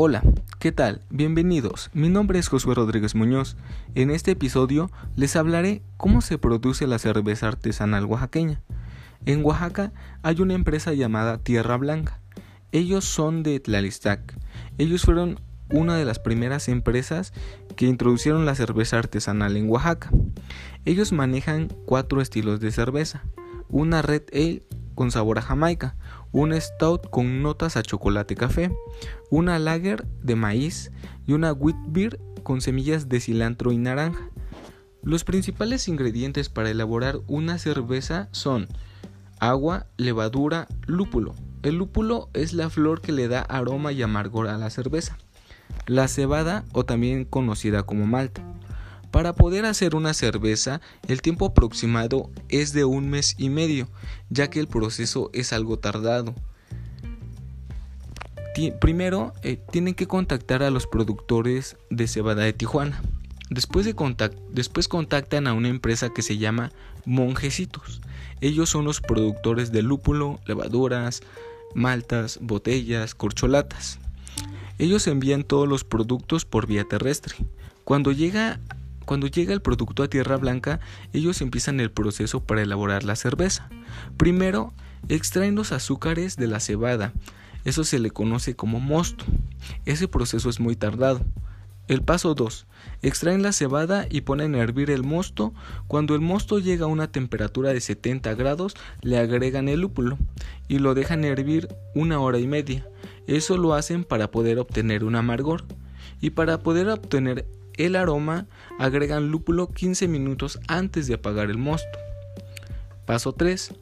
Hola, ¿qué tal? Bienvenidos. Mi nombre es Josué Rodríguez Muñoz. En este episodio les hablaré cómo se produce la cerveza artesanal oaxaqueña. En Oaxaca hay una empresa llamada Tierra Blanca. Ellos son de Tlalistac. Ellos fueron una de las primeras empresas que introducieron la cerveza artesanal en Oaxaca. Ellos manejan cuatro estilos de cerveza. Una Red Ale con sabor a Jamaica, un stout con notas a chocolate café, una lager de maíz y una wheat beer con semillas de cilantro y naranja. Los principales ingredientes para elaborar una cerveza son agua, levadura, lúpulo. El lúpulo es la flor que le da aroma y amargor a la cerveza. La cebada o también conocida como malta. Para poder hacer una cerveza, el tiempo aproximado es de un mes y medio, ya que el proceso es algo tardado. primero, eh, tienen que contactar a los productores de cebada de Tijuana. Después, de después contactan a una empresa que se llama Monjecitos. Ellos son los productores de lúpulo, levaduras, maltas, botellas, corcholatas. Ellos envían todos los productos por vía terrestre. Cuando llega cuando llega el producto a Tierra Blanca, ellos empiezan el proceso para elaborar la cerveza. Primero, extraen los azúcares de la cebada. Eso se le conoce como mosto. Ese proceso es muy tardado. El paso 2. Extraen la cebada y ponen a hervir el mosto. Cuando el mosto llega a una temperatura de 70 grados, le agregan el lúpulo y lo dejan hervir una hora y media. Eso lo hacen para poder obtener un amargor. Y para poder obtener el aroma, agregan lúpulo 15 minutos antes de apagar el mosto. Paso 3.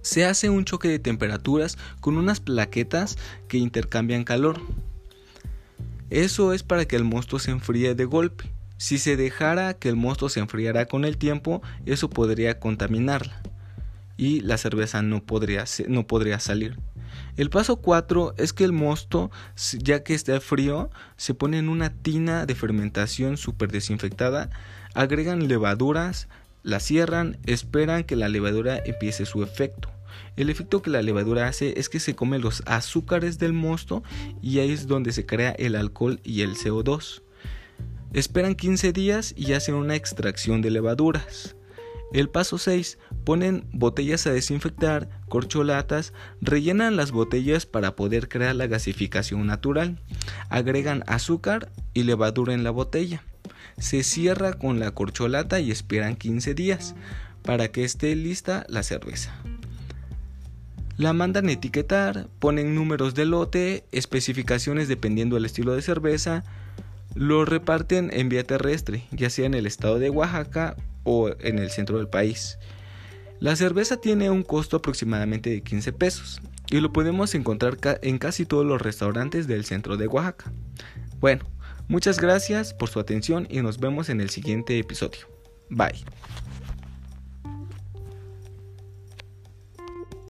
Se hace un choque de temperaturas con unas plaquetas que intercambian calor. Eso es para que el mosto se enfríe de golpe. Si se dejara que el mosto se enfriara con el tiempo, eso podría contaminarla y la cerveza no podría, no podría salir. El paso 4 es que el mosto, ya que está frío, se pone en una tina de fermentación súper desinfectada, agregan levaduras, la cierran, esperan que la levadura empiece su efecto. El efecto que la levadura hace es que se come los azúcares del mosto y ahí es donde se crea el alcohol y el CO2. Esperan 15 días y hacen una extracción de levaduras. El paso 6. Ponen botellas a desinfectar, corcholatas, rellenan las botellas para poder crear la gasificación natural, agregan azúcar y levadura en la botella. Se cierra con la corcholata y esperan 15 días para que esté lista la cerveza. La mandan etiquetar, ponen números de lote, especificaciones dependiendo del estilo de cerveza, lo reparten en vía terrestre, ya sea en el estado de Oaxaca o en el centro del país. La cerveza tiene un costo aproximadamente de 15 pesos y lo podemos encontrar en casi todos los restaurantes del centro de Oaxaca. Bueno, muchas gracias por su atención y nos vemos en el siguiente episodio. Bye.